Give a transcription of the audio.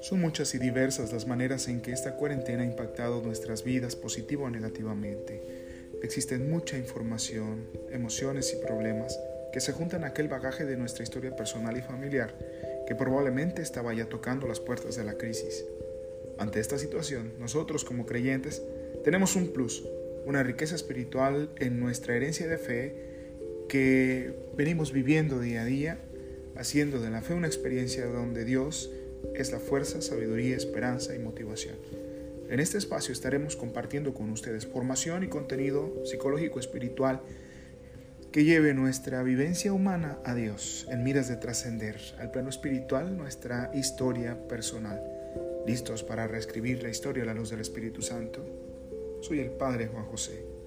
Son muchas y diversas las maneras en que esta cuarentena ha impactado nuestras vidas positivo o negativamente. Existen mucha información, emociones y problemas que se juntan a aquel bagaje de nuestra historia personal y familiar que probablemente estaba ya tocando las puertas de la crisis. Ante esta situación, nosotros como creyentes tenemos un plus, una riqueza espiritual en nuestra herencia de fe que venimos viviendo día a día, haciendo de la fe una experiencia donde Dios es la fuerza, sabiduría, esperanza y motivación. En este espacio estaremos compartiendo con ustedes formación y contenido psicológico espiritual que lleve nuestra vivencia humana a Dios en miras de trascender al plano espiritual nuestra historia personal. ¿Listos para reescribir la historia a la luz del Espíritu Santo? Soy el Padre Juan José